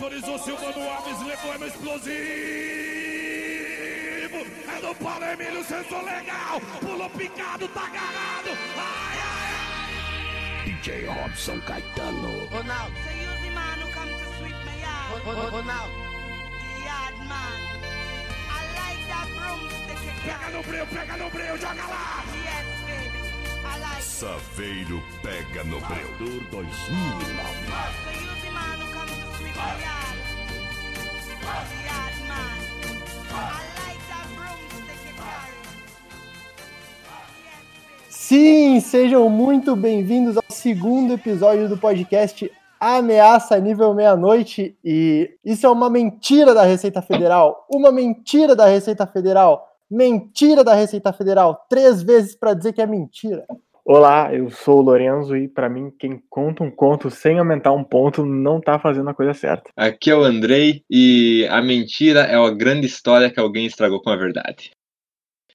Autorizou Silvano Alves, levou no explosivo. É do Paulo Emílio, sensor legal. Pulou picado, tá agarrado. Ai, ai, ai. DJ Robson Caetano. Ronaldo. So you the man who come to sweep my yard. Ron- Ron- Ronaldo. The yard man. I like that broomstick you Pega no breu, pega no breu, joga lá. Yes, baby. I like it. Saveiro pega no breu. Dor 2009. Sim, sejam muito bem-vindos ao segundo episódio do podcast Ameaça Nível Meia-Noite. E isso é uma mentira da Receita Federal. Uma mentira da Receita Federal. Mentira da Receita Federal. Três vezes para dizer que é mentira. Olá, eu sou o Lorenzo e pra mim quem conta um conto sem aumentar um ponto não tá fazendo a coisa certa. Aqui é o Andrei e a mentira é uma grande história que alguém estragou com a verdade.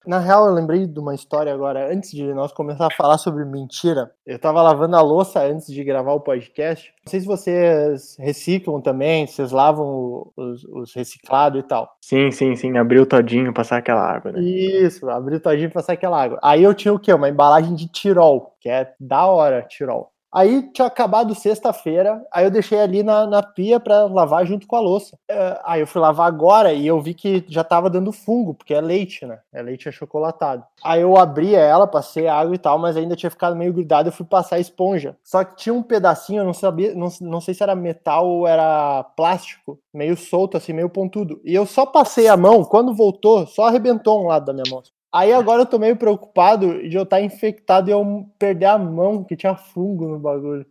Na real, eu lembrei de uma história agora, antes de nós começar a falar sobre mentira. Eu tava lavando a louça antes de gravar o podcast. Não sei se vocês reciclam também, se vocês lavam o- os, os reciclados e tal. Sim, sim, sim, abriu todinho, passar aquela água, né? Isso, abrir o todinho e passar aquela água. Aí eu tinha o quê? Uma embalagem de Tirol, que é da hora, Tirol. Aí tinha acabado sexta-feira, aí eu deixei ali na, na pia pra lavar junto com a louça. É, aí eu fui lavar agora e eu vi que já tava dando fungo, porque é leite, né? É leite achocolatado. Aí eu abri ela, passei água e tal, mas ainda tinha ficado meio grudado, eu fui passar a esponja. Só que tinha um pedacinho, eu não sabia, não, não sei se era metal ou era plástico, meio solto, assim, meio pontudo. E eu só passei a mão, quando voltou, só arrebentou um lado da minha mão. Aí agora eu tô meio preocupado de eu estar infectado e eu perder a mão, que tinha fungo no bagulho.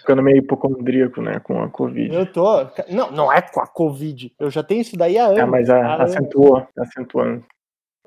Ficando meio hipocondríaco, né, com a Covid. Eu tô. Não, não é com a Covid. Eu já tenho isso daí há anos. É, mas a, acentuou, acentuando.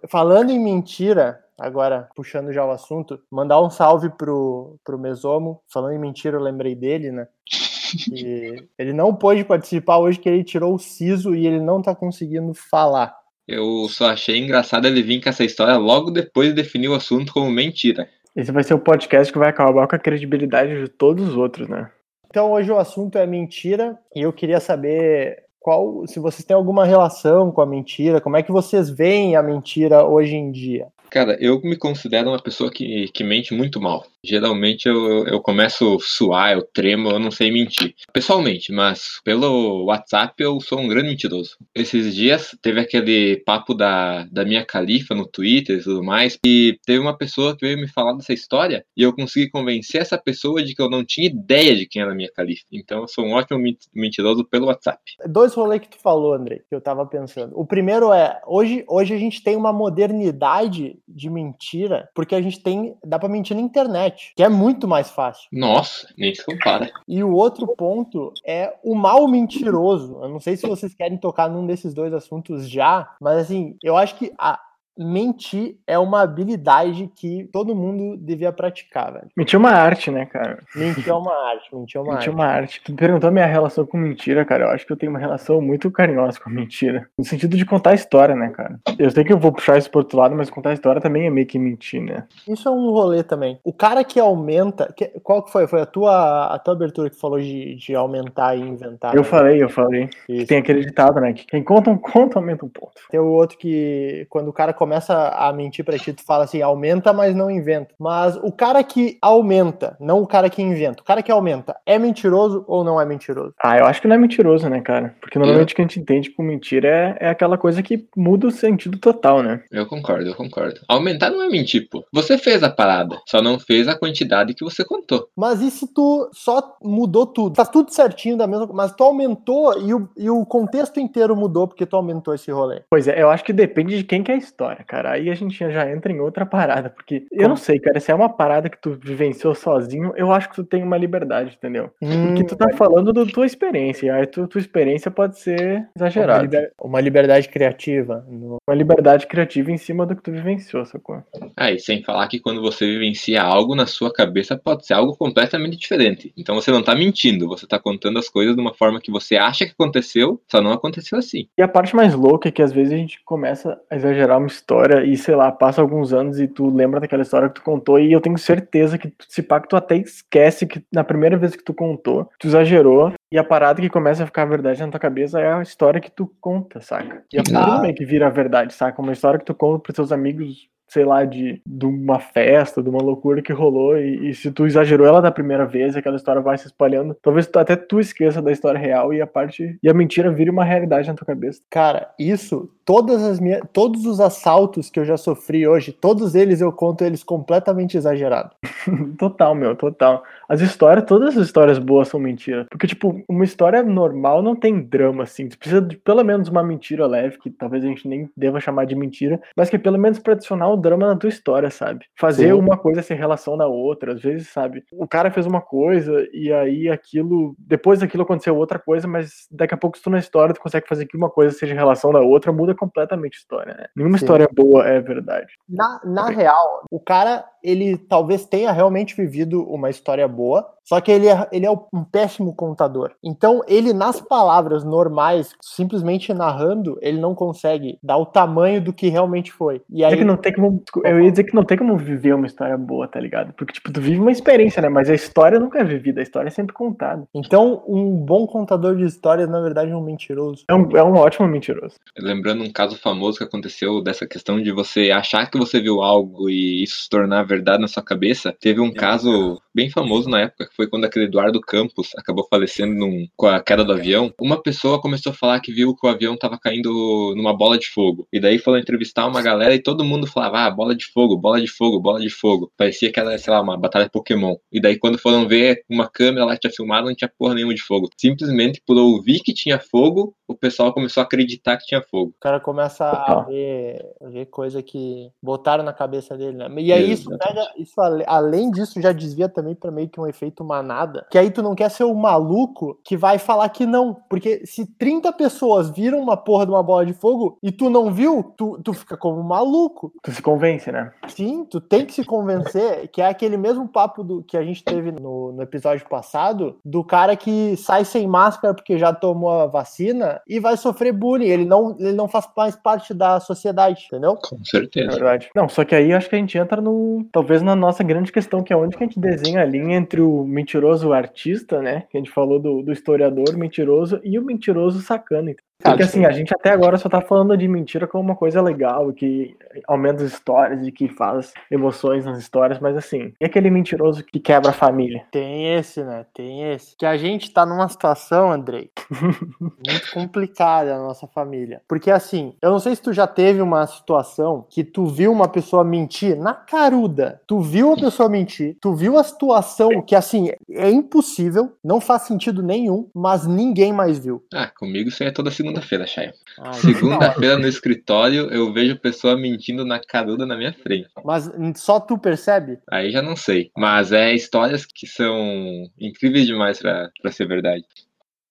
Falando em mentira, agora puxando já o assunto, mandar um salve pro, pro Mesomo. Falando em mentira, eu lembrei dele, né? E ele não pôde participar hoje porque ele tirou o siso e ele não tá conseguindo falar. Eu só achei engraçado ele vir com essa história logo depois de definir o assunto como mentira. Esse vai ser o podcast que vai acabar com a credibilidade de todos os outros, né? Então hoje o assunto é mentira e eu queria saber qual, se vocês têm alguma relação com a mentira, como é que vocês veem a mentira hoje em dia? Cara, eu me considero uma pessoa que, que mente muito mal. Geralmente eu, eu, começo a suar, eu tremo, eu não sei mentir. Pessoalmente, mas pelo WhatsApp eu sou um grande mentiroso. Esses dias teve aquele papo da, da minha califa no Twitter e tudo mais, e teve uma pessoa que veio me falar dessa história e eu consegui convencer essa pessoa de que eu não tinha ideia de quem era a minha califa. Então eu sou um ótimo men- mentiroso pelo WhatsApp. Dois rolês que tu falou, Andrei, que eu tava pensando. O primeiro é, hoje, hoje a gente tem uma modernidade de mentira, porque a gente tem, dá pra mentir na internet, que é muito mais fácil. Nossa, nem se compara. E o outro ponto é o mal mentiroso. Eu não sei se vocês querem tocar num desses dois assuntos já, mas assim, eu acho que a mentir é uma habilidade que todo mundo devia praticar, velho. Mentir é uma arte, né, cara? Mentir é uma arte, mentir é uma Mentir é arte. uma arte. Tu perguntou a minha relação com mentira, cara. Eu acho que eu tenho uma relação muito carinhosa com a mentira. No sentido de contar a história, né, cara? Eu sei que eu vou puxar isso pro outro lado, mas contar a história também é meio que mentir, né? Isso é um rolê também. O cara que aumenta. que- qual que foi? Foi a tua, a tua abertura que falou de, de aumentar e inventar. Eu né? falei, eu falei. Isso. Tem aquele ditado, né? Que quem conta um conto aumenta um ponto. Tem o outro que, quando o cara começa a mentir pra ti, tu fala assim, aumenta, mas não inventa. Mas o cara que aumenta, não o cara que inventa, o cara que aumenta, é mentiroso ou não é mentiroso? Ah, eu acho que não é mentiroso, né, cara? Porque normalmente o que a gente entende por mentira é, é aquela coisa que muda o sentido total, né? Eu concordo, eu concordo. Aumentar não é mentir, pô. Você fez a parada, só não fez a quantidade que você contou. Mas e se tu só mudou tudo? Tá tudo certinho da mesma mas tu aumentou e o, e o contexto inteiro mudou porque tu aumentou esse rolê. Pois é, eu acho que depende de quem que é a história, cara. Aí a gente já entra em outra parada, porque eu Como? não sei, cara, se é uma parada que tu vivenciou sozinho, eu acho que tu tem uma liberdade, entendeu? Porque tu tá falando da tua experiência, e aí tu, tua experiência pode ser uma, exagerada. liber- uma liberdade criativa. no- Uma liberdade criativa em cima do que tu vivenciou, sacou? Ah, e sem falar que quando você vivencia algo na sua cabeça pode ser algo completamente diferente. Então você não tá mentindo, você tá contando as coisas de uma forma que você acha que aconteceu, só não aconteceu assim. E a parte mais louca é que às vezes a gente começa a exagerar uma, história e, sei lá, passa alguns anos e tu lembra daquela história que tu contou e eu tenho certeza que se pá que tu até esquece que na primeira vez que tu contou, tu exagerou e a parada que começa a ficar verdade na tua cabeça é a história que tu conta, saca? E é Ah. que vira verdade, saca? Uma história que tu conta pros teus amigos sei lá, de, de uma festa, de uma loucura que rolou, e, e se tu exagerou ela da primeira vez, aquela história vai se espalhando, talvez tu, até tu esqueça da história real e a parte e a mentira vire uma realidade na tua cabeça. Cara, isso, todas as minhas, todos os assaltos que eu já sofri hoje, todos eles eu conto eles completamente exagerados. total, meu, total. As histórias, todas as histórias boas são mentira. Porque, tipo, uma história normal não tem drama, assim. Tu precisa de pelo menos uma mentira leve, que talvez a gente nem deva chamar de mentira, mas que pelo menos pra adicionar o drama na tua história, sabe? Fazer Sim. uma coisa sem relação na outra. Às vezes, sabe? O cara fez uma coisa e aí aquilo. Depois daquilo aconteceu outra coisa, mas daqui a pouco, se tu na história, tu consegue fazer que uma coisa seja em relação da outra, muda completamente a história, né? Nenhuma Sim. história boa é verdade. Na, na real, o cara, ele talvez tenha realmente vivido uma história boa, só que ele é, ele é um péssimo contador. Então, ele, nas palavras normais, simplesmente narrando, ele não consegue dar o tamanho do que realmente foi. E É aí, que não tem como. Eu ia dizer que não tem como viver uma história boa, tá ligado? Porque, tipo, tu vive uma experiência, né? Mas a história nunca é vivida, a história é sempre contada. então, um bom contador de histórias, na verdade, é um mentiroso. É um, é um ótimo mentiroso. Lembrando um caso famoso que aconteceu dessa questão de você achar que você viu algo e isso se tornar verdade na sua cabeça. Teve um caso bem famoso na época, foi quando aquele Eduardo Campos acabou falecendo num- com a queda do avião. Uma pessoa começou a falar que viu que o avião tava caindo numa bola de fogo. E daí foram entrevistar uma galera e todo mundo falava, ah, bola de fogo, bola de fogo, bola de fogo. Parecia que era, sei lá, uma batalha Pokémon. E daí quando foram ver uma câmera lá que tinha filmado, não tinha porra nenhuma de fogo. Simplesmente por ouvir que tinha fogo, o pessoal começou a acreditar que tinha fogo. O cara começa a ver, a ver coisa que botaram na cabeça dele, né? E aí isso pega, isso além disso já desvia também pra meio que um efeito manada, que aí tu não quer ser o maluco que vai falar que não, porque se 30 pessoas viram uma porra de uma bola de fogo e tu não viu, tu, tu fica como um maluco. Tu se convence, né? Sim, tu tem que se convencer que é aquele mesmo papo do que a gente teve no, no episódio passado, do cara que sai sem máscara porque já tomou a vacina e vai sofrer bullying. Ele não, ele não faz mais parte da sociedade, entendeu? Com É certeza. verdade. Não, só que aí acho que a gente entra no. Talvez na nossa grande questão, que é onde que a gente desenha a linha entre o mentiroso artista, né? Que a gente falou do, do historiador mentiroso e o mentiroso sacana. Porque assim, a gente até agora só tá falando de mentira como uma coisa legal, que aumenta as histórias e que faz emoções nas histórias, mas assim, e aquele mentiroso que quebra a família? Tem esse, né? Tem esse. Que a gente tá numa situação, Andrei, muito complicada na nossa família. Porque assim, eu não sei se tu já teve uma situação que tu viu uma pessoa mentir na caruda. Tu viu a pessoa mentir, tu viu a situação que assim, é impossível, não faz sentido nenhum, mas ninguém mais viu. Ah, comigo isso aí é toda segunda-feira, Chay. Ai, Segunda-feira no escritório eu vejo pessoa mentindo na caruda na minha frente. Mas só tu percebe? Aí já não sei. Mas é histórias que são incríveis demais pra, pra ser verdade.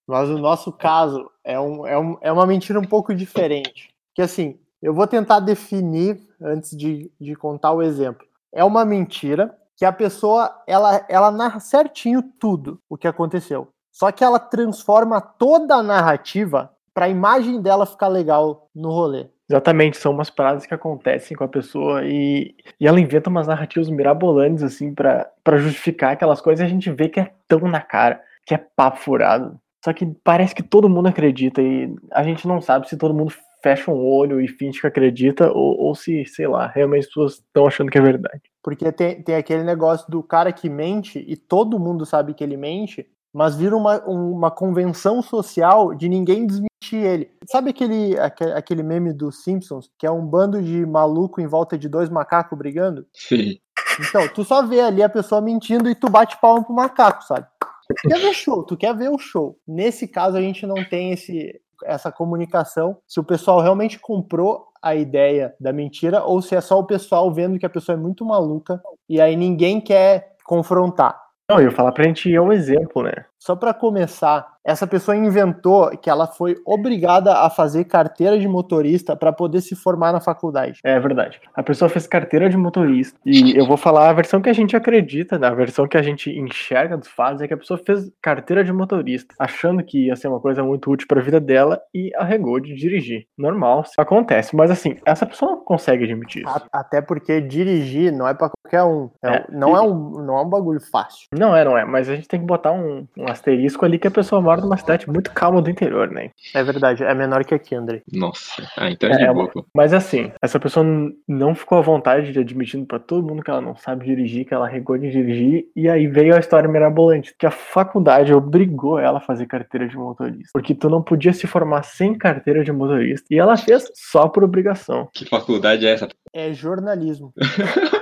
Mas o nosso caso é, um, é, um, é uma mentira um pouco diferente. Que assim, eu vou tentar definir antes de, de contar o exemplo. É uma mentira que a pessoa ela, ela narra certinho tudo o que aconteceu. Só que ela transforma toda a narrativa para a imagem dela ficar legal no rolê. Exatamente, são umas paradas que acontecem com a pessoa e, e ela inventa umas narrativas mirabolantes, assim, pra pra justificar aquelas coisas e a gente vê que é tão na cara, que é papo furado. Só que parece que todo mundo acredita e a gente não sabe se todo mundo fecha um olho e finge que acredita ou, ou se, sei lá, realmente as pessoas estão achando que é verdade. Porque tem, tem aquele negócio do cara que mente e todo mundo sabe que ele mente, mas vira uma, uma convenção social de ninguém desmentir ele. Sabe aquele, aque- aquele meme dos Simpsons, que é um bando de maluco em volta de dois macacos brigando? Sim. Então, tu só vê ali a pessoa mentindo e tu bate palma pro macaco, sabe? Tu quer ver show, tu quer ver o show. Nesse caso, a gente não tem esse, essa comunicação. Se o pessoal realmente comprou a ideia da mentira ou se é só o pessoal vendo que a pessoa é muito maluca e aí ninguém quer confrontar. Não, eu ia falar pra gente ir ao exemplo, né? Só para começar, essa pessoa inventou que ela foi obrigada a fazer carteira de motorista para poder se formar na faculdade. É verdade. A pessoa fez carteira de motorista. E eu vou falar a versão que a gente acredita, né? a versão que a gente enxerga dos fatos é que a pessoa fez carteira de motorista, achando que ia ser uma coisa muito útil para a vida dela e arregou de dirigir. Normal, acontece. Mas assim, essa pessoa não consegue admitir isso. Até porque dirigir não é para qualquer um. É, É, não, é um não é um bagulho fácil. Não é, não é. Mas a gente tem que botar um, um asterisco ali que a pessoa mora numa cidade muito calma do interior, né? É verdade, é menor que aqui, André. Nossa. Ah, então é, É, de é boa. Mas assim, essa pessoa não ficou à vontade de admitindo pra todo mundo que ela não sabe dirigir, que ela regou de dirigir, e aí veio a história mirabolante, que a faculdade obrigou ela a fazer carteira de motorista, porque tu não podia se formar sem carteira de motorista, e ela fez só por obrigação. Que faculdade é essa? É jornalismo.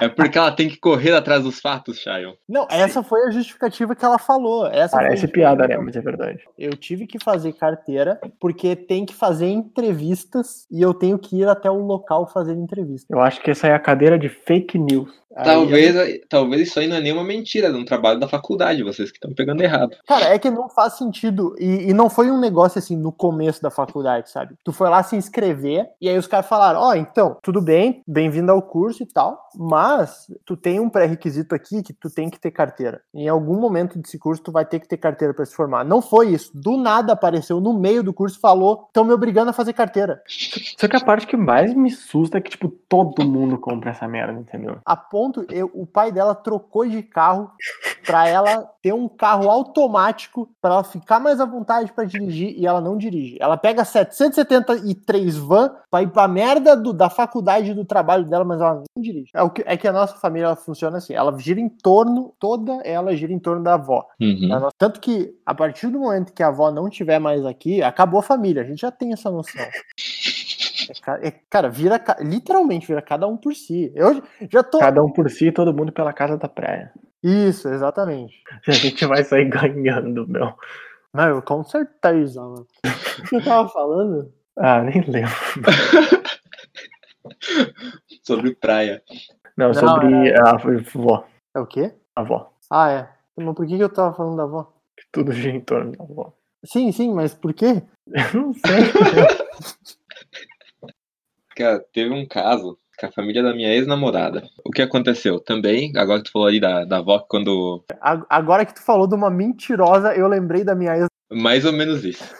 É porque ela tem que correr atrás dos fatos, Shayon. Não, essa foi a justificativa que ela falou. Essa Parece piada, né? Mas é verdade. Eu tive que fazer carteira porque tem que fazer entrevistas e eu tenho que ir até o local fazer entrevista. Eu acho que essa é a cadeira de fake news. Aí Talvez, talvez isso aí não é nenhuma mentira, é um trabalho da faculdade, vocês que estão pegando errado. Cara, é que não faz sentido. E, e não foi um negócio assim no começo da faculdade, sabe? Tu foi lá se inscrever e aí os caras falaram: Ó, então, tudo bem, bem-vindo ao curso e tal, mas tu tem um pré-requisito aqui que tu tem que ter carteira. Em algum momento desse curso tu vai ter que ter carteira pra se formar. Não foi isso. Do nada apareceu no meio do curso e falou: estão me obrigando a fazer carteira. Só que a parte que mais me assusta é que, tipo, todo mundo compra essa merda, entendeu? A ponto, eu- o pai dela trocou de carro pra ela ter um carro automático pra ela ficar mais à vontade pra dirigir e ela não dirige. Ela pega 773 van pra ir pra merda do- da faculdade do trabalho dela, mas ela não dirige. É, o que, é que a nossa família ela funciona assim, ela gira em torno, toda ela gira em torno da avó. Uhum. Nossa- Tanto que a partir do momento que a avó não tiver mais aqui, acabou a família, a gente já tem essa noção. É é- cara, vira, literalmente, vira cada um por si. Eu já tô. Cada um por si, todo mundo pela casa da praia. Isso, exatamente. A gente vai sair ganhando, meu. Não, eu com certeza, mano. O que eu tava falando? Ah, nem lembro. Sobre praia. Não, Não, sobre a avó. É o quê? A avó. Ah, é. Mas por que que eu tava falando da avó? Que tudo gira em torno da avó. Sim, sim, mas por quê? Eu não sei. Cara, teve um caso com a família da minha ex-namorada. O que aconteceu? Também, agora que tu falou ali da, da avó, quando. Agora que tu falou de uma mentirosa, eu lembrei da minha ex. Mais ou menos isso.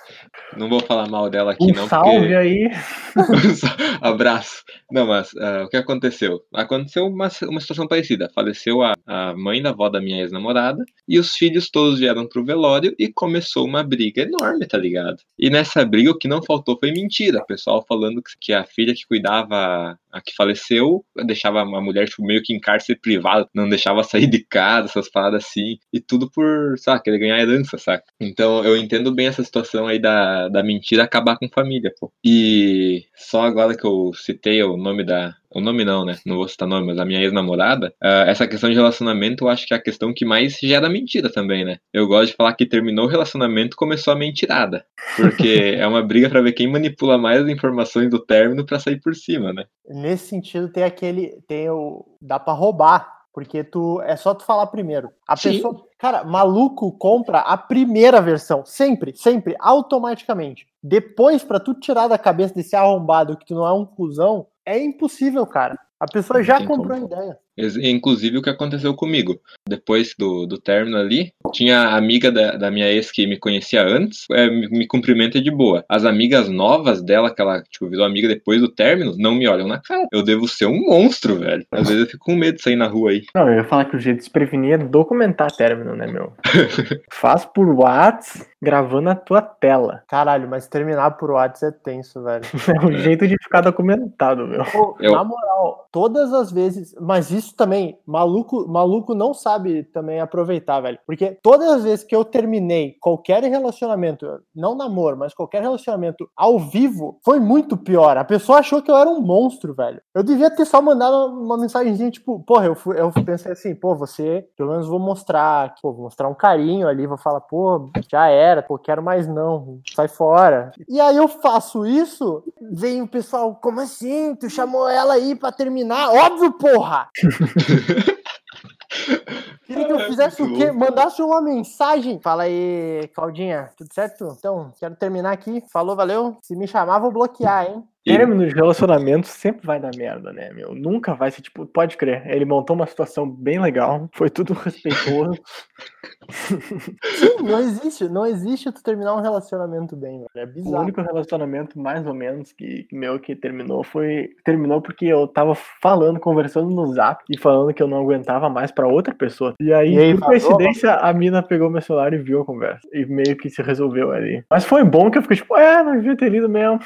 Não vou falar mal dela aqui, Um não, salve aí. Abraço. Não, mas ah, o que aconteceu? Aconteceu uma, uma situação parecida. Faleceu a, a mãe da avó da minha ex-namorada e os filhos todos vieram pro velório e começou uma briga enorme, tá ligado? E nessa briga o que não faltou foi mentira. O pessoal falando que, que a filha que cuidava, a que faleceu, deixava a mulher tipo, meio que em cárcere privado, não deixava sair de casa, essas paradas assim. E tudo por, sabe, querer ganhar herança, saca? Então eu entendo bem essa situação aí da, da mentira acabar com família, pô. E só agora que eu citei o nome da. O nome não, né? Não vou citar nome, mas a minha ex-namorada. ah, essa questão de relacionamento eu acho que é a questão que mais gera mentira também, né? Eu gosto de falar que terminou o relacionamento começou a mentirada. Porque é uma briga pra ver quem manipula mais as informações do término pra sair por cima, né? Nesse sentido, tem aquele. Tem o. Dá pra roubar. Porque tu é só tu falar primeiro. A Sim. pessoa. Cara, maluco compra a primeira versão. Sempre, sempre, automaticamente. Depois, pra tu tirar da cabeça desse arrombado que tu não é um cuzão, é impossível, cara. A pessoa já comprou como. a ideia. Inclusive o que aconteceu comigo. Depois do, do término ali, tinha a amiga da, da minha ex que me conhecia antes, é, me, me cumprimenta de boa. As amigas novas dela, que ela tipo, virou amiga depois do término, não me olham na cara. Eu devo ser um monstro, velho. Às vezes eu fico com medo de sair na rua aí. Não, eu ia falar que o jeito de se prevenir é documentar término, né, meu? Faz por Whats gravando a tua tela. Caralho, mas terminar por WhatsApp é tenso, velho. É um jeito de ficar documentado, meu. Eu- Na moral, todas as vezes, mas isso também, maluco, maluco não sabe também aproveitar, velho. Porque todas as vezes que eu terminei qualquer relacionamento, não namoro, mas qualquer relacionamento ao vivo, foi muito pior. A pessoa achou que eu era um monstro, velho. Eu devia ter só mandado uma mensagenzinha, tipo, porra, eu, fui, eu pensei assim, pô, você, pelo menos vou mostrar, pô, vou mostrar um carinho ali, vou falar, pô, já era, pô, quero mais não, sai fora. E aí eu faço isso, vem o pessoal, como assim? Tu chamou ela aí pra terminar? Óbvio, porra! Queria que eu fizesse o quê? Mandasse uma mensagem. Fala aí, Claudinha, tudo certo? Então, quero terminar aqui. Falou, valeu. Se me chamar, vou bloquear, hein? Término de relacionamento sempre vai dar merda, né, meu? Nunca vai ser, tipo, pode crer. Ele montou uma situação bem legal, foi tudo respeitoso. Sim, não existe. Não existe tu terminar um relacionamento bem, velho. É O bizarro. único relacionamento, mais ou menos, que meu que terminou foi. Terminou porque eu tava falando, conversando no zap e falando que eu não aguentava mais pra outra pessoa. E aí, E aí, por coincidência, a mina pegou meu celular e viu a conversa. E meio que se resolveu ali. Mas foi bom que eu fiquei tipo, é, não devia ter lido mesmo.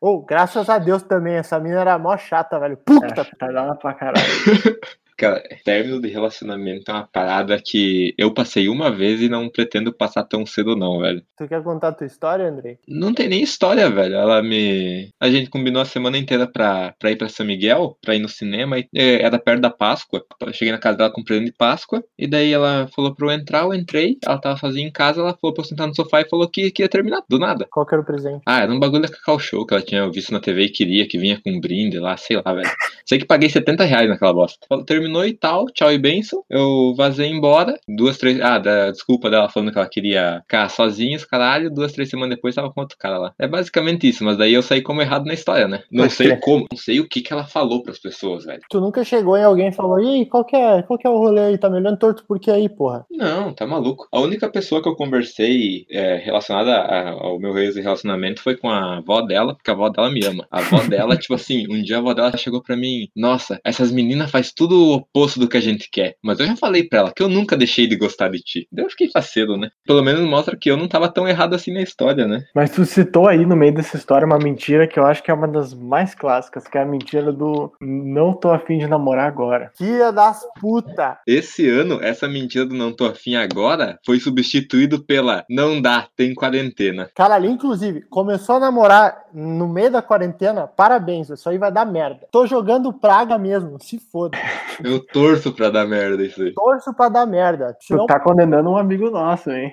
Ô, graças a Deus também. Essa mina era mó chata, velho. Puta. É, tá dando pra caralho. Cara, término de relacionamento é uma parada que eu passei uma vez e não pretendo passar tão cedo, não, velho. Tu quer contar a tua história, Andrei? Não tem nem história, velho. Ela me. A gente combinou a semana inteira pra, pra ir pra São Miguel, pra ir no cinema, e eh, era perto da Páscoa. Eu cheguei na casa dela com presente de Páscoa, e daí ela falou pra eu entrar, eu entrei, ela tava sozinha em casa, ela falou pra eu sentar no sofá e falou que, que ia terminar, do nada. Qual que era o presente? Ah, era um bagulho da Cacau Show que ela tinha visto na TV e queria, que vinha com um brinde lá, sei lá, velho. Sei que paguei 70 reais naquela bosta. Falou, Terminou e tal, tchau e benção. Eu vazei embora. Duas, três. Ah, da desculpa dela falando que ela queria ficar sozinha, os caralho. Duas, três semanas depois tava com outro cara lá. É basicamente isso, mas daí eu saí como errado na história, né? Não sei como, não sei o que que ela falou pras pessoas, velho. Tu nunca chegou em alguém e falou, e aí, qual que é, qual que é o rolê aí? Tá me olhando torto por que aí, porra? Não, tá maluco. A única pessoa que eu conversei é, relacionada a- ao meu relacionamento foi com a avó dela, porque a avó dela me ama. A avó dela, tipo assim, um dia a avó dela chegou pra mim, nossa, essas meninas faz tudo oposto do que a gente quer. Mas eu já falei pra ela que eu nunca deixei de gostar de ti. Daí eu fiquei faceiro, né? Pelo menos mostra que eu não tava tão errado assim na história, né? Mas tu citou aí no meio dessa história uma mentira que eu acho que é uma das mais clássicas, que é a mentira do não tô afim de namorar agora. Filha das puta! Esse ano, essa mentira do não tô afim agora foi substituído pela não dá, tem quarentena. Cara, ali, inclusive, começou a namorar no meio da quarentena, parabéns, isso aí vai dar merda. Tô jogando praga mesmo, se foda. Eu torço pra dar merda isso aí. Torço pra dar merda. Tu tá condenando um amigo nosso, hein?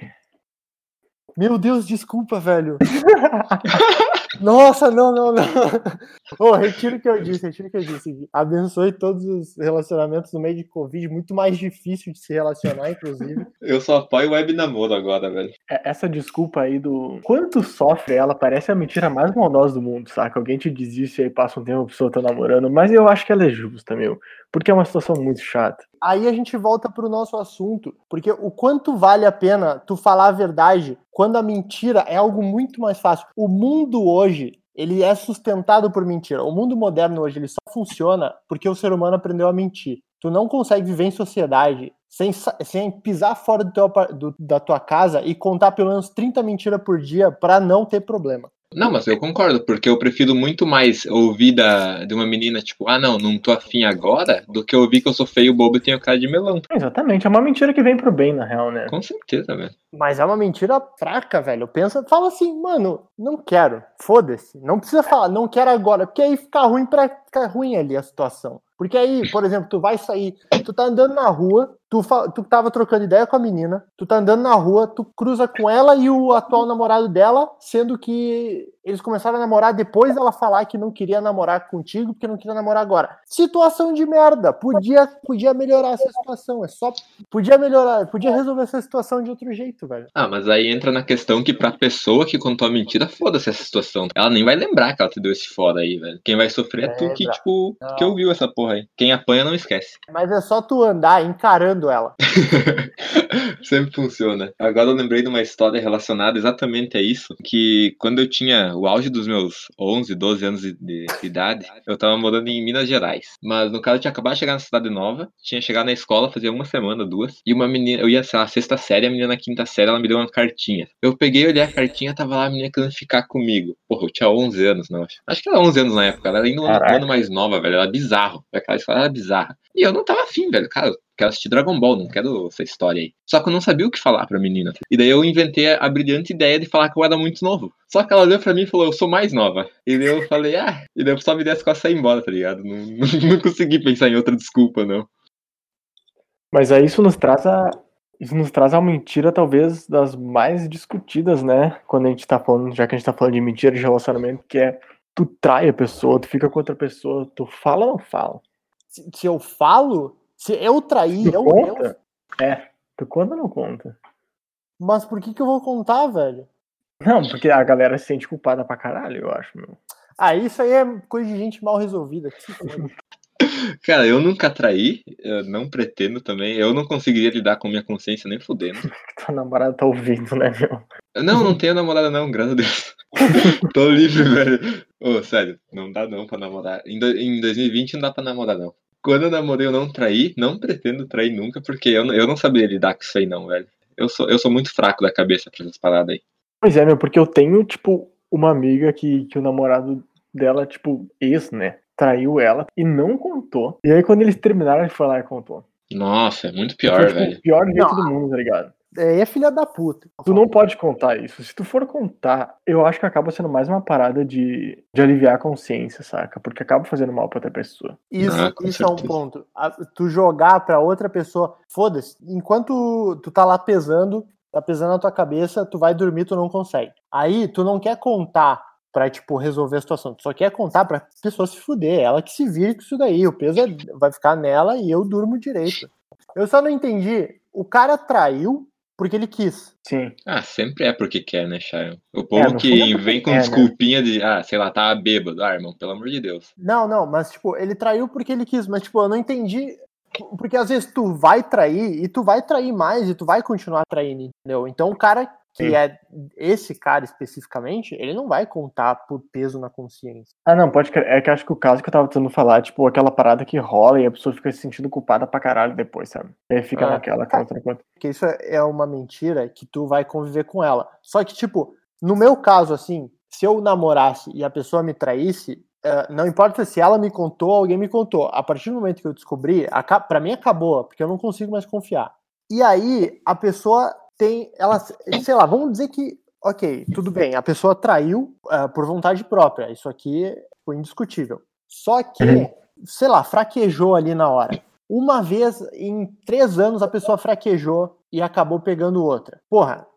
Meu Deus, desculpa, velho. Nossa, não, não, não. Ô, retiro o que eu disse, retiro o que eu disse. Abençoe todos os relacionamentos no meio de Covid, muito mais difícil de se relacionar, inclusive. Eu só apoio web namoro agora, velho. É- Essa desculpa aí do quanto sofre ela parece a mentira mais maldosa do mundo, saca? Alguém te diz isso e aí passa um tempo a pessoa tá namorando, mas eu acho que ela é justa, meu. Porque é uma situação muito chata. Aí a gente volta pro nosso assunto, porque o quanto vale a pena tu falar a verdade quando a mentira é algo muito mais fácil. O mundo hoje, ele é sustentado por mentira. O mundo moderno hoje, ele só funciona porque o ser humano aprendeu a mentir. Tu não consegue viver em sociedade sem, sem pisar fora do teu, do- da tua casa e contar pelo menos 30 mentiras por dia pra não ter problema. Não, mas eu concordo, porque eu prefiro muito mais ouvir da, de uma menina, tipo, ah, não, não tô afim agora, do que ouvir que eu sou feio, bobo e tenho cara de melão. Exatamente, é uma mentira que vem pro bem, na real, né? Com certeza, velho. Mas é uma mentira fraca, velho. Pensa, fala assim, mano, não quero. Foda-se. Não precisa falar, não quero agora, porque aí fica ruim pra ficar ruim ali a situação. Porque aí, por exemplo, tu vai sair, tu tá andando na rua, tu, tu tava trocando ideia com a menina, tu tá andando na rua, tu cruza com ela e o atual namorado dela, sendo que eles começaram a namorar depois dela falar que não queria namorar contigo, porque não queria namorar agora. Situação de merda. Podia, podia melhorar essa situação. É só. Podia melhorar, podia resolver essa situação de outro jeito, velho. Ah, mas aí entra na questão que pra pessoa que contou a mentira, foda-se essa situação. Ela nem vai lembrar que ela te deu esse foda aí, velho. Quem vai sofrer é tu que, tipo, Não. que ouviu essa porra aí. Quem apanha não esquece. Mas é só tu andar encarando ela. Sempre funciona. Agora eu lembrei de uma história relacionada exatamente a isso, que quando eu tinha o auge dos meus 11, 12 anos de, de idade, eu tava morando em Minas Gerais. Mas no caso eu tinha acabado de chegar na cidade nova, tinha chegado na escola fazia uma semana, duas, e uma menina, eu ia, sei lá, sexta série, a menina na quinta série, ela me deu uma cartinha. Eu peguei, olhei a cartinha, tava lá a menina querendo ficar comigo. Porra, eu tinha 11 anos, não, acho. Acho que era 11 anos na época, ela era ainda um ano, mais nova, velho, era bizarro. Aquela história era bizarra. E eu não tava afim, velho, cara, quero assistir Dragon Ball, não quero essa história aí. Só que eu não sabia o que falar pra menina. E daí eu inventei a brilhante ideia de falar que eu era muito novo. Só que ela olhou pra mim e falou, eu sou mais nova. E daí eu falei, ah, e daí eu só me dei as costas e saí embora, tá ligado? Não, não, não consegui pensar em outra desculpa, não. Mas aí isso nos traz a. Isso nos traz a mentira, talvez, das mais discutidas, né? Quando a gente tá falando, já que a gente tá falando de mentira de relacionamento, que é tu trai a pessoa, tu fica com outra pessoa, tu fala ou não fala? Se, se eu falo, se eu trair, Tu eu, eu, conta? É. Tu conta ou não conta? Mas por que que eu vou contar, velho? Não, porque a galera se sente culpada pra caralho, eu acho, meu. Ah, isso aí é coisa de gente mal resolvida. Cara, eu nunca traí, eu não pretendo também. Eu não conseguiria lidar com minha consciência nem fudendo. Tua namorada tá ouvindo, né, meu? Não, não tenho namorada não, graças a Deus. Tô livre, velho. Ô, sério, não dá não pra namorar. Em, do- em 2020 não dá pra namorar não. Quando eu namorei eu não traí, não pretendo trair nunca, porque eu, não- eu não saberia lidar com isso aí não, velho. Eu sou, eu sou muito fraco da cabeça pra essas paradas aí. Pois é, meu, porque eu tenho, tipo, uma amiga que, que o namorado dela, tipo, ex, né? Traiu ela e não contou. E aí, quando eles terminaram, ele foi lá e contou. Nossa, é muito pior, Foi, tipo, velho. o pior jeito Não. do mundo, tá ligado? É, é filha da puta. Tu não pode contar isso. Se tu for contar, eu acho que acaba sendo mais uma parada de, de aliviar a consciência, saca? Porque acaba fazendo mal pra outra pessoa. Isso, Ah, isso é um ponto. A- Tu jogar pra outra pessoa, foda-se. Enquanto tu tá lá pesando, tá pesando na tua cabeça, tu vai dormir, tu não consegue. Aí tu não quer contar pra, tipo, resolver a situação. Tu só quer contar pra pessoa se fuder. Ela que se vire com isso daí. O peso é- vai ficar nela e eu durmo direito. Eu só não entendi. O cara traiu porque ele quis. Sim. Ah, sempre é porque quer, né, Sharon? O povo no que é vem com quer, né? desculpinha de, ah, sei lá, tava bêbado. Ah, irmão, pelo amor de Deus. Não, não, mas tipo, ele traiu porque ele quis, mas tipo, eu não entendi. Porque às vezes tu vai trair e tu vai trair mais e tu vai continuar traindo, entendeu? Então o cara que Sim. é esse cara especificamente, ele não vai contar por peso na consciência. Ah, não, pode crer. É que acho que o caso que eu tava tentando falar, tipo, aquela parada que rola e a pessoa fica se sentindo culpada pra caralho depois, sabe? E aí fica Ah, naquela tá. contra contra. Porque isso é uma mentira que tu vai conviver com ela. Só que, tipo, no meu caso, assim, se eu namorasse e a pessoa me traísse, eh, não importa se ela me contou ou alguém me contou. A partir do momento que eu descobri, pra mim acabou, porque eu não consigo mais confiar. E aí, a pessoa tem. Ela, sei lá, vamos dizer que. Ok, tudo bem, a pessoa traiu eh, por vontade própria. Isso aqui foi indiscutível. Só que, sei lá, fraquejou ali na hora. Uma vez em três anos a pessoa fraquejou e acabou pegando outra. Porra,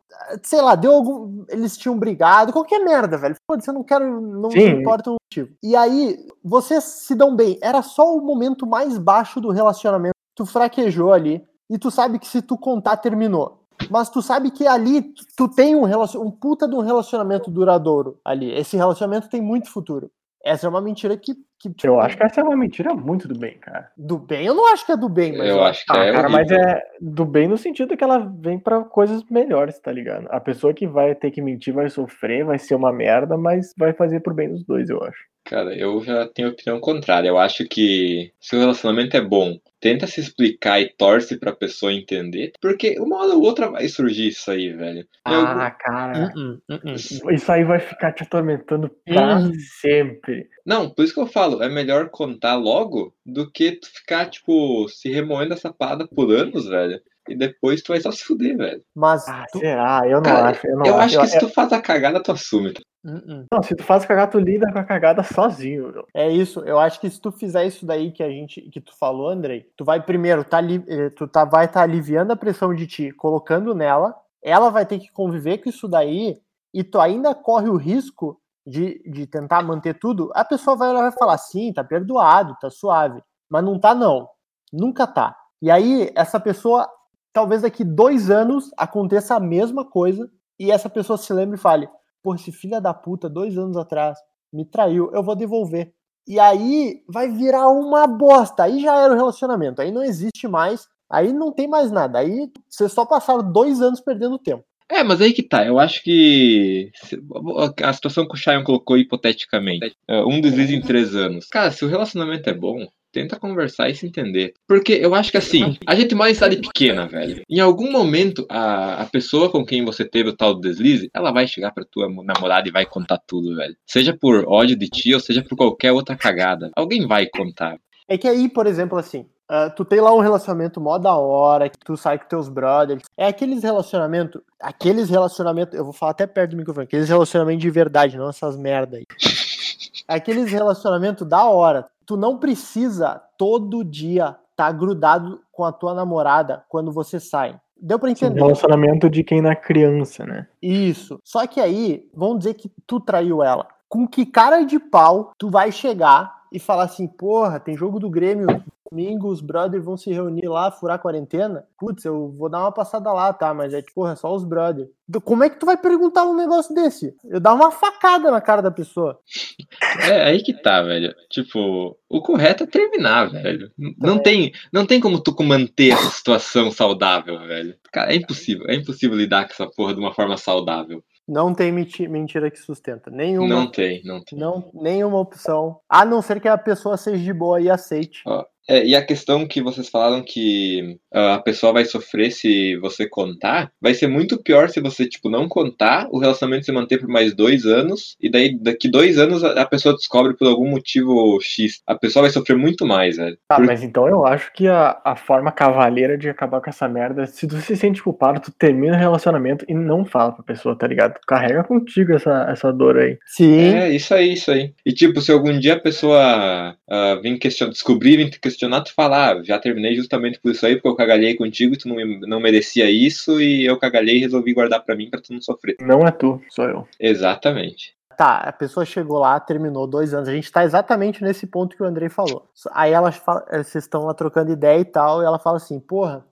sei lá, deu algum. Eles tinham brigado, qualquer merda, velho. Foda-se, eu não quero. Não Sim. me importa o motivo. E aí, vocês se dão bem. Era só o momento mais baixo do relacionamento. Tu fraquejou ali. E tu sabe que se tu contar, terminou. Mas tu sabe que ali tu- tem um, relacion... um puta de um relacionamento duradouro ali. Esse relacionamento tem muito futuro. Essa é uma mentira que. que tipo, Eu acho que essa é uma mentira muito do bem, cara. Do bem, eu não acho que é do bem, mas Eu acho que Ah, é cara, mas é do bem no sentido que ela vem pra coisas melhores, tá ligado? A pessoa que vai ter que mentir vai sofrer, vai ser uma merda, mas vai fazer pro bem dos dois, eu acho. Cara, eu já tenho opinião contrária. Eu acho que se o relacionamento é bom, tenta se explicar e torce pra pessoa entender, porque uma hora ou outra vai surgir isso aí, velho. Ah, cara. Uh-uh, uh-uh. Isso aí vai ficar te atormentando pra Hum. sempre. Não, por isso que eu falo, é melhor contar logo do que tu ficar, tipo, se remoendo essa parada por anos, velho. E depois tu vai só se fuder, velho. Mas. Ah, tu- será? Eu não Cara, acho. Eu não Eu acho que se Eu- tu faz a cagada, tu assume. Tá? Uh-uh. Não, se tu faz cagar, tu lida com a cagada sozinho, meu. É isso, eu acho que se tu fizer isso daí que a gente que tu falou, Andrei, tu vai primeiro tá eh, tu tá vai estar aliviando a pressão de ti, colocando nela, ela vai ter que conviver com isso daí e tu ainda corre o risco de, de tentar manter tudo. A pessoa vai olhar e vai falar: "Sim, tá perdoado, tá suave", mas não tá não. Nunca tá. E aí essa pessoa talvez daqui dois anos aconteça a mesma coisa e essa pessoa se lembre e fale: Pô, esse filho da puta, dois anos atrás, me traiu, eu vou devolver. E aí vai virar uma bosta. Aí já era o relacionamento. Aí não existe mais. Aí não tem mais nada. Aí vocês só passaram dois anos perdendo tempo. É, mas aí que tá. Eu acho que a situação que o Cheyenne colocou hipoteticamente, é, um deslize em três anos. Cara, se o relacionamento é bom, tenta conversar e se entender. Porque eu acho que assim, a gente mora em cidade pequena, velho. Em algum momento, a, a pessoa com quem você teve o tal do deslize, ela vai chegar pra tua namorada e vai contar tudo, velho. Seja por ódio de ti ou seja por qualquer outra cagada. Alguém vai contar. É que aí, por exemplo, assim, ah, tu tem lá um relacionamento mó da hora, que tu sai com teus brothers. É aqueles relacionamentos, aqueles relacionamentos, eu vou falar até perto do microfone, aqueles relacionamentos de verdade, não essas merda aí. Aqueles relacionamentos da hora. Tu não precisa todo dia tá grudado com a tua namorada quando você sai. Deu pra Um entender? relacionamento de quem não é criança, né? Isso. Só que aí, vamos dizer que tu traiu ela. Com que cara de pau tu vai chegar e falar assim, porra, tem jogo do Grêmio domingo os brothers vão se reunir lá, furar a quarentena. Putz, eu vou dar uma passada lá, tá? Mas é tipo, porra, é só os brothers. Como é que tu vai perguntar um negócio desse? Eu dar uma facada na cara da pessoa. É aí que tá, velho. Tipo, o correto é terminar, velho. Não tem, não tem como tu manter essa situação saudável, velho. Cara, é impossível. É impossível lidar com essa porra de uma forma saudável. Não tem menti- mentira que sustenta. Nenhuma. Não tem, não tem. Não, nenhuma opção. A não ser que a pessoa seja de boa e aceite. É, e a questão que vocês falaram que ah, a pessoa vai sofrer se você contar, vai ser muito pior se você, tipo, não contar, o relacionamento se manter por mais dois anos, e daí daqui dois anos a a pessoa descobre por algum motivo X. A pessoa vai sofrer muito mais, velho. Tá, Por- mas então eu acho que a, a forma cavaleira de acabar com essa merda, se tu se sente culpado, tu termina o relacionamento e não fala pra pessoa, tá ligado? Tu carrega contigo essa, essa dor aí. Sim. É, isso aí, isso aí. E tipo, se algum dia a pessoa ah, vir questionar, descobrir, vir te questionar, tu fala, ah, já terminei justamente por isso aí, porque eu cagalhei contigo e tu não, não merecia isso, e eu cagalhei e resolvi guardar pra mim pra tu não sofrer. Não é tu, sou eu. Exatamente. Tá, a pessoa chegou lá, terminou dois anos. A gente tá exatamente nesse ponto que o Andrei falou. Aí ela fala, eh, vocês estão lá trocando ideia e tal, e ela fala assim, porra,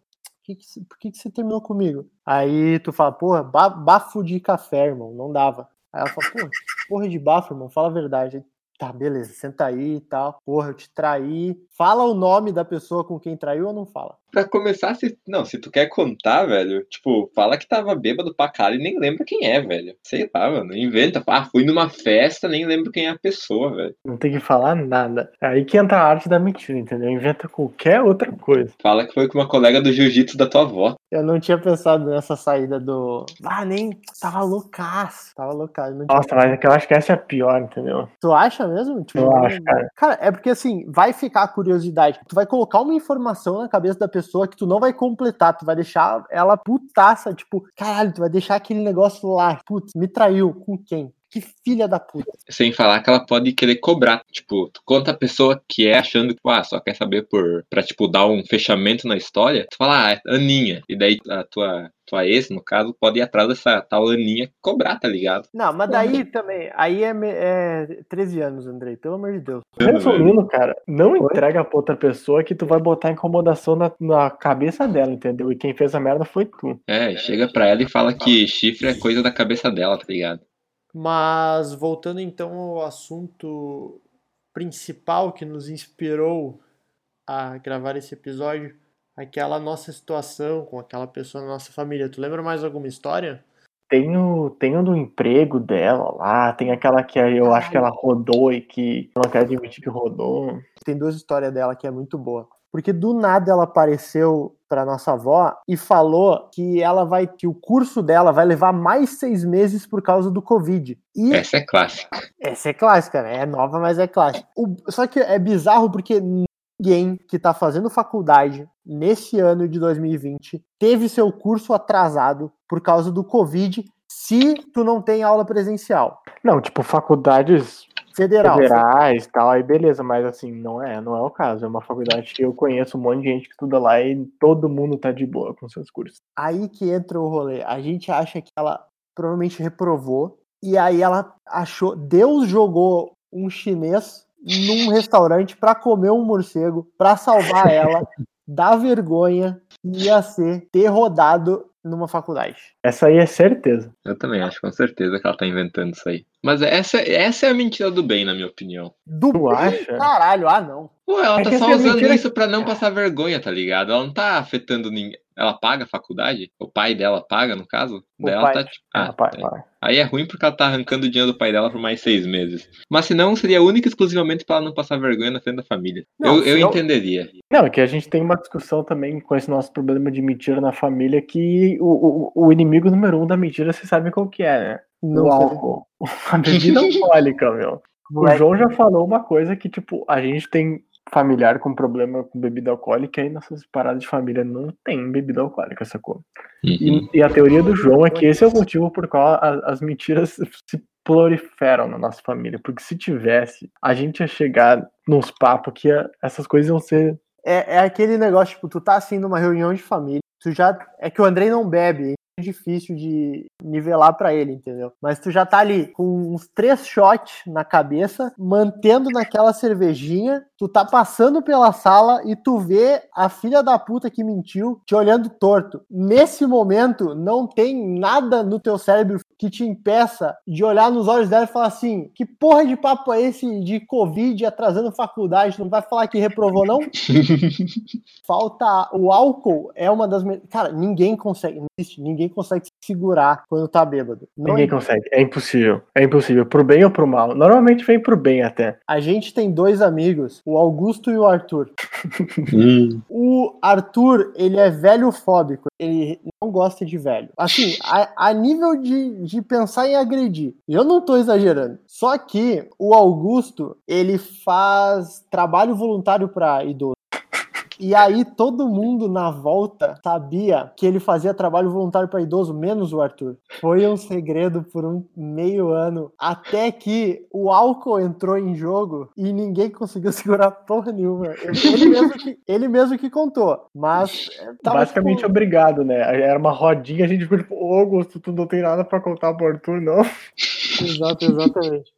que que, por que, que você terminou comigo? Aí tu fala, porra, ba- bafo de café, irmão, não dava. Aí ela fala, porra, porra de bafo, irmão, fala a verdade. Tá, beleza, senta aí e tal. Porra, eu te traí. Fala o nome da pessoa com quem traiu ou não fala? Pra começar, se, não, se tu quer contar, velho, tipo, fala que tava bêbado pra caralho e nem lembra quem é, velho. Sei lá, mano. Inventa. Ah, fui numa festa, nem lembro quem é a pessoa, velho. Não tem que falar nada. É aí que entra a arte da mentira, entendeu? Inventa qualquer outra coisa. Fala que foi com uma colega do jiu-jitsu da tua avó. Eu não tinha pensado nessa saída do. Ah, nem. Tava loucaço. Tava loucaço. Nossa, mas é que eu acho que essa é a pior, entendeu? Tu acha mesmo? Tipo, Eu acho, cara. Cara, é porque assim, vai ficar a curiosidade. Tu vai colocar uma informação na cabeça da pessoa que tu não vai completar, tu vai deixar ela putaça, tipo, caralho, tu vai deixar aquele negócio lá. Putz, me traiu. Com quem? Que filha da puta. Sem falar que ela pode querer cobrar. Tipo, tu conta a pessoa que é achando que, ah, só quer saber por. pra, tipo, dar um fechamento na história. Tu fala, ah, é Aninha. E daí a tua, tua ex, no caso, pode ir atrás dessa tal Aninha cobrar, tá ligado? Não, mas daí também, aí é, é 13 anos, Andrei, pelo amor de Deus. Resumindo, cara, não entrega pra outra pessoa que tu vai botar incomodação na, na cabeça dela, entendeu? E quem fez a merda foi tu. É, chega pra ela e fala que chifre é coisa da cabeça dela, tá ligado? Mas voltando então ao assunto principal que nos inspirou a gravar esse episódio, aquela nossa situação com aquela pessoa na nossa família. Tu lembra mais alguma história? Tem o, tem o do emprego dela lá, tem aquela que eu acho que ela rodou e que não quer admitir que rodou. Tem duas histórias dela que é muito boa. Porque do nada ela apareceu para nossa avó e falou que ela vai que o curso dela vai levar mais seis meses por causa do Covid. E Essa é clássica. Essa é clássica, né? É nova, mas é clássica. O- Só que é bizarro porque ninguém que tá fazendo faculdade nesse ano de 2020 teve seu curso atrasado por causa do Covid se tu não tem aula presencial. Não, tipo, faculdades Federal. federais e tal, aí beleza, mas assim, não é, não é o caso. É uma faculdade que eu conheço um monte de gente que estuda lá e todo mundo tá de boa com seus cursos. Aí que entra o rolê. A gente acha que ela provavelmente reprovou. E aí ela achou. Deus jogou um chinês num restaurante pra comer um morcego, pra salvar ela da vergonha que ia ser ter rodado numa faculdade. Essa aí é certeza. Eu também acho, com certeza, que ela tá inventando isso aí. Mas essa, essa é a mentira do bem, na minha opinião. Do Tu bem, acha? caralho, ah não. Pô, ela É tá só essa usando mentira- isso pra não passar vergonha, tá ligado? Ela não tá afetando ninguém. Ela paga a faculdade? O pai dela paga, no caso? O Daí ela pai. tá tipo. Ah, Ah, pai, é. pai. Aí é ruim porque ela tá arrancando o dinheiro do pai dela por mais seis meses. Mas se não, seria única e exclusivamente pra ela não passar vergonha na frente da família. Não, eu eu eu- entenderia. Não, é que a gente tem uma discussão também com esse nosso problema de mentira na família, que o, o, o inimigo número um da mentira, você sabe qual que é, né? Não o álcool. A bebida alcoólica, meu. O Moleque. João já falou uma coisa que, tipo, a gente tem familiar com problema com bebida alcoólica e nossas paradas de família não tem bebida alcoólica, sacou? Uhum. E, e a teoria do João é que esse é o motivo por qual a- as mentiras se proliferam na nossa família. Porque se tivesse, a gente ia chegar nos papos que ia- essas coisas iam ser. É, é aquele negócio, tipo, tu tá assim numa reunião de família, tu já. É que o Andrei não bebe, hein? Difícil de nivelar pra ele, entendeu? Mas tu já tá ali com uns três shots na cabeça, mantendo naquela cervejinha, tu tá passando pela sala e tu vê a filha da puta que mentiu te olhando torto. Nesse momento, não tem nada no teu cérebro que te impeça de olhar nos olhos dela e falar assim: que porra de papo é esse de Covid atrasando faculdade? Não vai falar que reprovou, não? Falta. O álcool é uma das. me- Cara, ninguém consegue. Não existe, ninguém consegue se segurar quando tá bêbado. Não Ninguém consegue. É impossível. É impossível. Pro bem ou pro mal. Normalmente vem pro bem até. A gente tem dois amigos, o Augusto e o Arthur. Hum, O Arthur, ele é velho fóbico, ele não gosta de velho. Assim, a, a nível de, de pensar em agredir. Eu não tô exagerando. Só que o Augusto, ele faz trabalho voluntário pra idoso. E aí todo mundo na volta sabia que ele fazia trabalho voluntário para idoso, menos o Arthur. Foi um segredo por um meio ano, até que o álcool entrou em jogo e ninguém conseguiu segurar porra nenhuma. Ele mesmo que, ele mesmo que contou, mas é, tava, Basicamente tipo, obrigado, né? Era uma rodinha, a gente ficou tipo, ô Augusto, tu não tem nada pra contar pro Arthur, não. Exato, exatamente.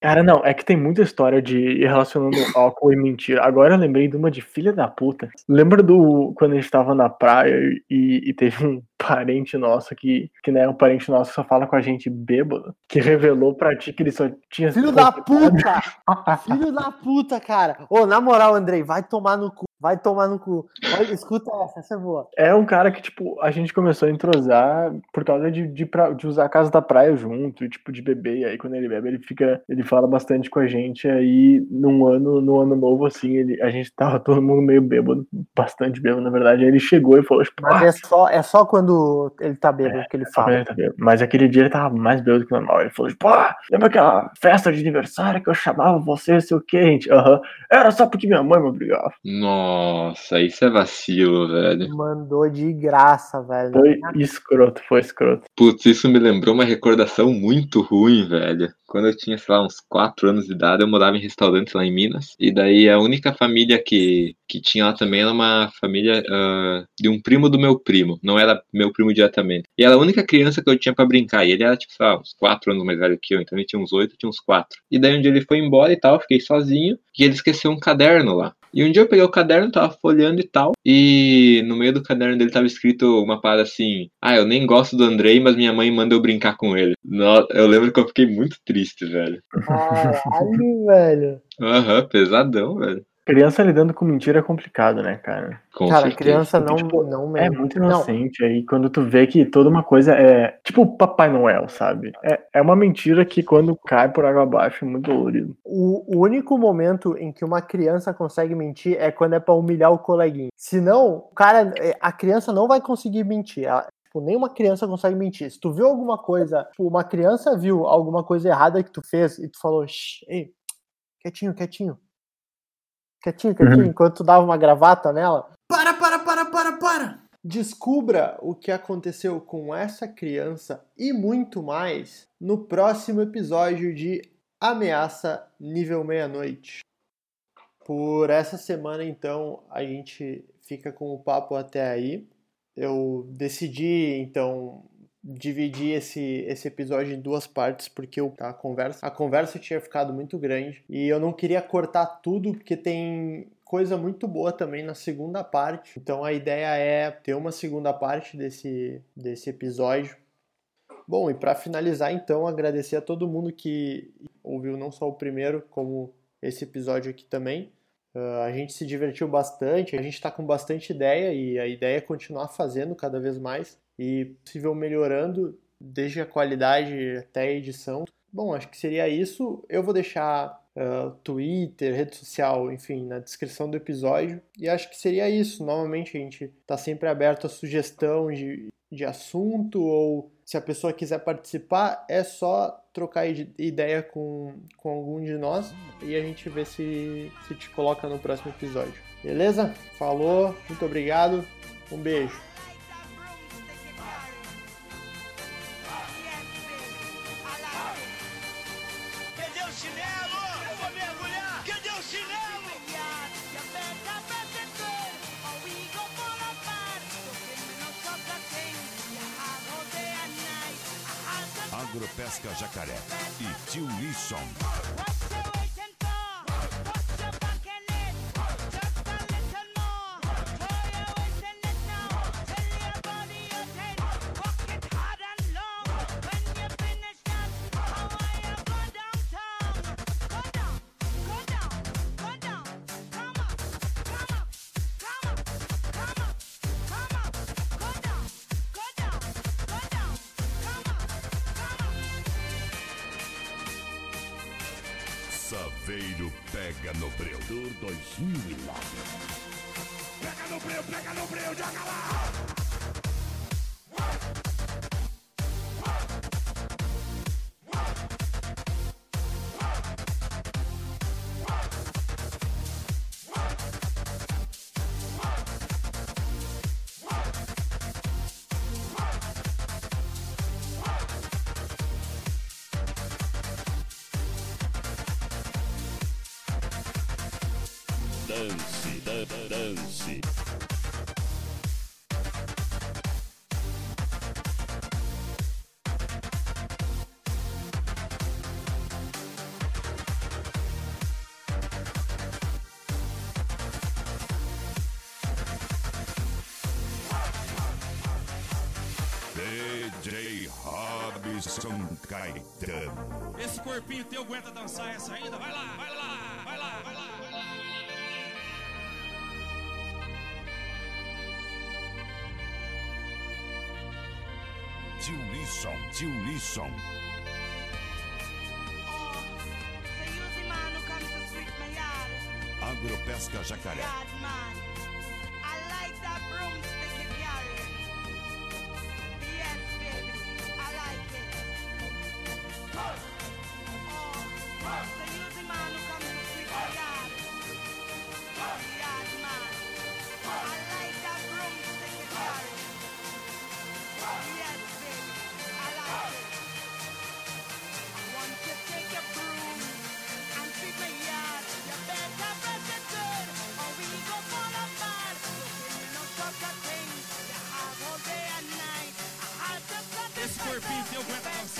Cara, não, é que tem muita história de relacionando álcool e mentira. Agora eu lembrei de uma de filha da puta. Lembra do quando a gente tava na praia e, e teve um parente nosso que, que não é um parente nosso que só fala com a gente bêbado, que revelou pra ti que ele só tinha. Filho da puta! Filho da puta, cara! Ô, na moral, Andrei, vai tomar no cu. Vai tomar no cu. Olha, escuta essa, essa é boa. É um cara que, tipo, a gente começou a entrosar por causa de, de, pra- de usar a casa da praia junto, e, tipo, de beber. E aí, quando ele bebe, ele fica. Ele fala bastante com a gente. Aí, num ano, no ano novo, assim, ele, a gente tava todo mundo meio bêbado, bastante bêbado, na verdade. Aí ele chegou e falou, tipo, Mas "Ah, é só, é só quando ele tá bêbado que ele quando fala. ele tá bêbado." Mas aquele dia ele tava mais bêbado que o normal. Ele falou, tipo, ah, lembra aquela festa de aniversário que eu chamava você, não sei o que, gente? Aham. Era só porque minha mãe me obrigava. Nossa, isso é vacilo, velho. Mandou de graça, velho. Foi escroto, foi escroto. Putz, isso me lembrou uma recordação muito ruim, velho. Quando eu tinha, sei lá, uns 4 anos de idade, eu morava em restaurantes lá em Minas. E daí a única família que, que tinha lá também era uma família ah, de um primo do meu primo. Não era meu primo diretamente. E era a única criança que eu tinha pra brincar. E ele era, tipo, sei lá, uns 4 anos mais velho que eu. Então ele tinha uns 8, eu tinha uns 4. E daí um dia ele foi embora e tal, eu fiquei sozinho. E ele esqueceu um caderno lá. E um dia eu peguei o caderno, tava folheando e tal. E no meio do caderno dele tava escrito uma parada assim: Ah, eu nem gosto do Andrei, mas minha mãe manda eu brincar com ele. Eu lembro que eu fiquei muito triste, velho. Caralho, velho. Aham, pesadão, velho. Criança lidando com mentira é complicado, né, cara? Com Cara, certeza. criança não, Tipo, não É mente. muito Não, inocente. Aí quando tu vê que toda uma coisa é. Tipo o Papai Noel, sabe? É, é uma mentira que quando cai por água abaixo é muito dolorido. O, o único momento em que uma criança consegue mentir é quando é pra humilhar o coleguinha. Senão, cara, é, a criança não vai conseguir mentir. Ela- tipo, nenhuma criança consegue mentir. Se tu viu alguma coisa, tipo, uma criança viu alguma coisa errada que tu fez e tu falou, "Shh, ei, quietinho, quietinho. Quietinho, quietinho, enquanto tu dava uma gravata nela. Para, para, para, para, para! Descubra o que aconteceu com essa criança e muito mais no próximo episódio de Ameaça Nível Meia-Noite. Por essa semana, então, a gente fica com o papo até aí. Eu decidi, então, dividir esse, esse episódio em duas partes, porque o- a conversa, a conversa tinha ficado muito grande e eu não queria cortar tudo, porque tem coisa muito boa também na segunda parte. Então a ideia é ter uma segunda parte desse, desse episódio. Bom, e para finalizar, então, agradecer a todo mundo que ouviu não só o primeiro, como esse episódio aqui também. Ah, a gente se divertiu bastante, a gente está com bastante ideia e a ideia é continuar fazendo cada vez mais e possível melhorando desde a qualidade até a edição. Bom, acho que seria isso. Eu vou deixar ah, Twitter, rede social, enfim, na descrição do episódio. E acho que seria isso. Novamente, a gente está sempre aberto a sugestão de, de assunto ou se a pessoa quiser participar, é só trocar ide- ideia com, com algum de nós e a gente vê se, se te coloca no próximo episódio. Beleza? Falou, muito obrigado, um beijo. chinelo? Eu vou mergulhar! Cadê o chinelo? Agropesca Jacaré e Tio Wilson. dance, da, dance. DJ Robson Caetano. Esse corpinho teu aguenta dançar essa ainda? Lisson, tio Wilson. Agropesca Jacaré. perfil, se eu.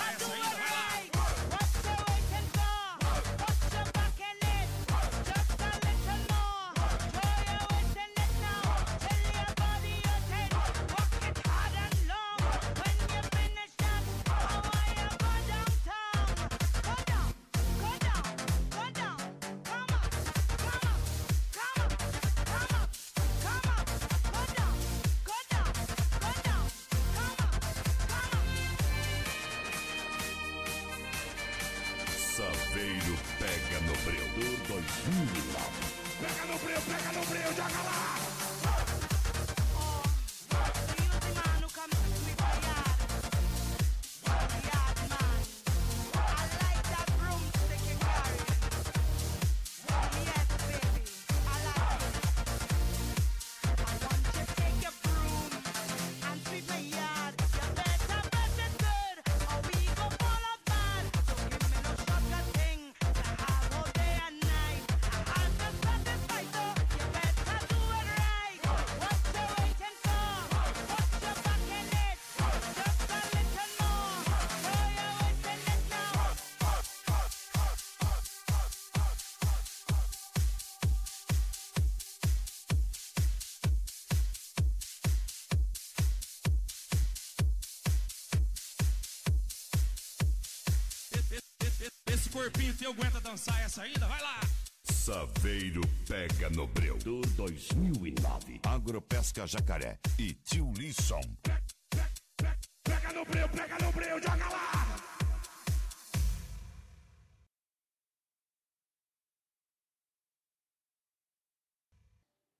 esse corpinho teu aguenta dançar essa ida? Vai lá! Saveiro pega no breu. Do 2009. Agropesca Jacaré e Tio Lisson. Pega, Nobreu, pega, pega no breu, pega no breu, joga lá!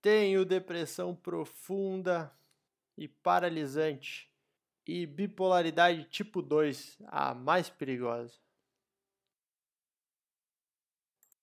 Tenho depressão profunda e paralisante e bipolaridade tipo 2, a mais perigosa.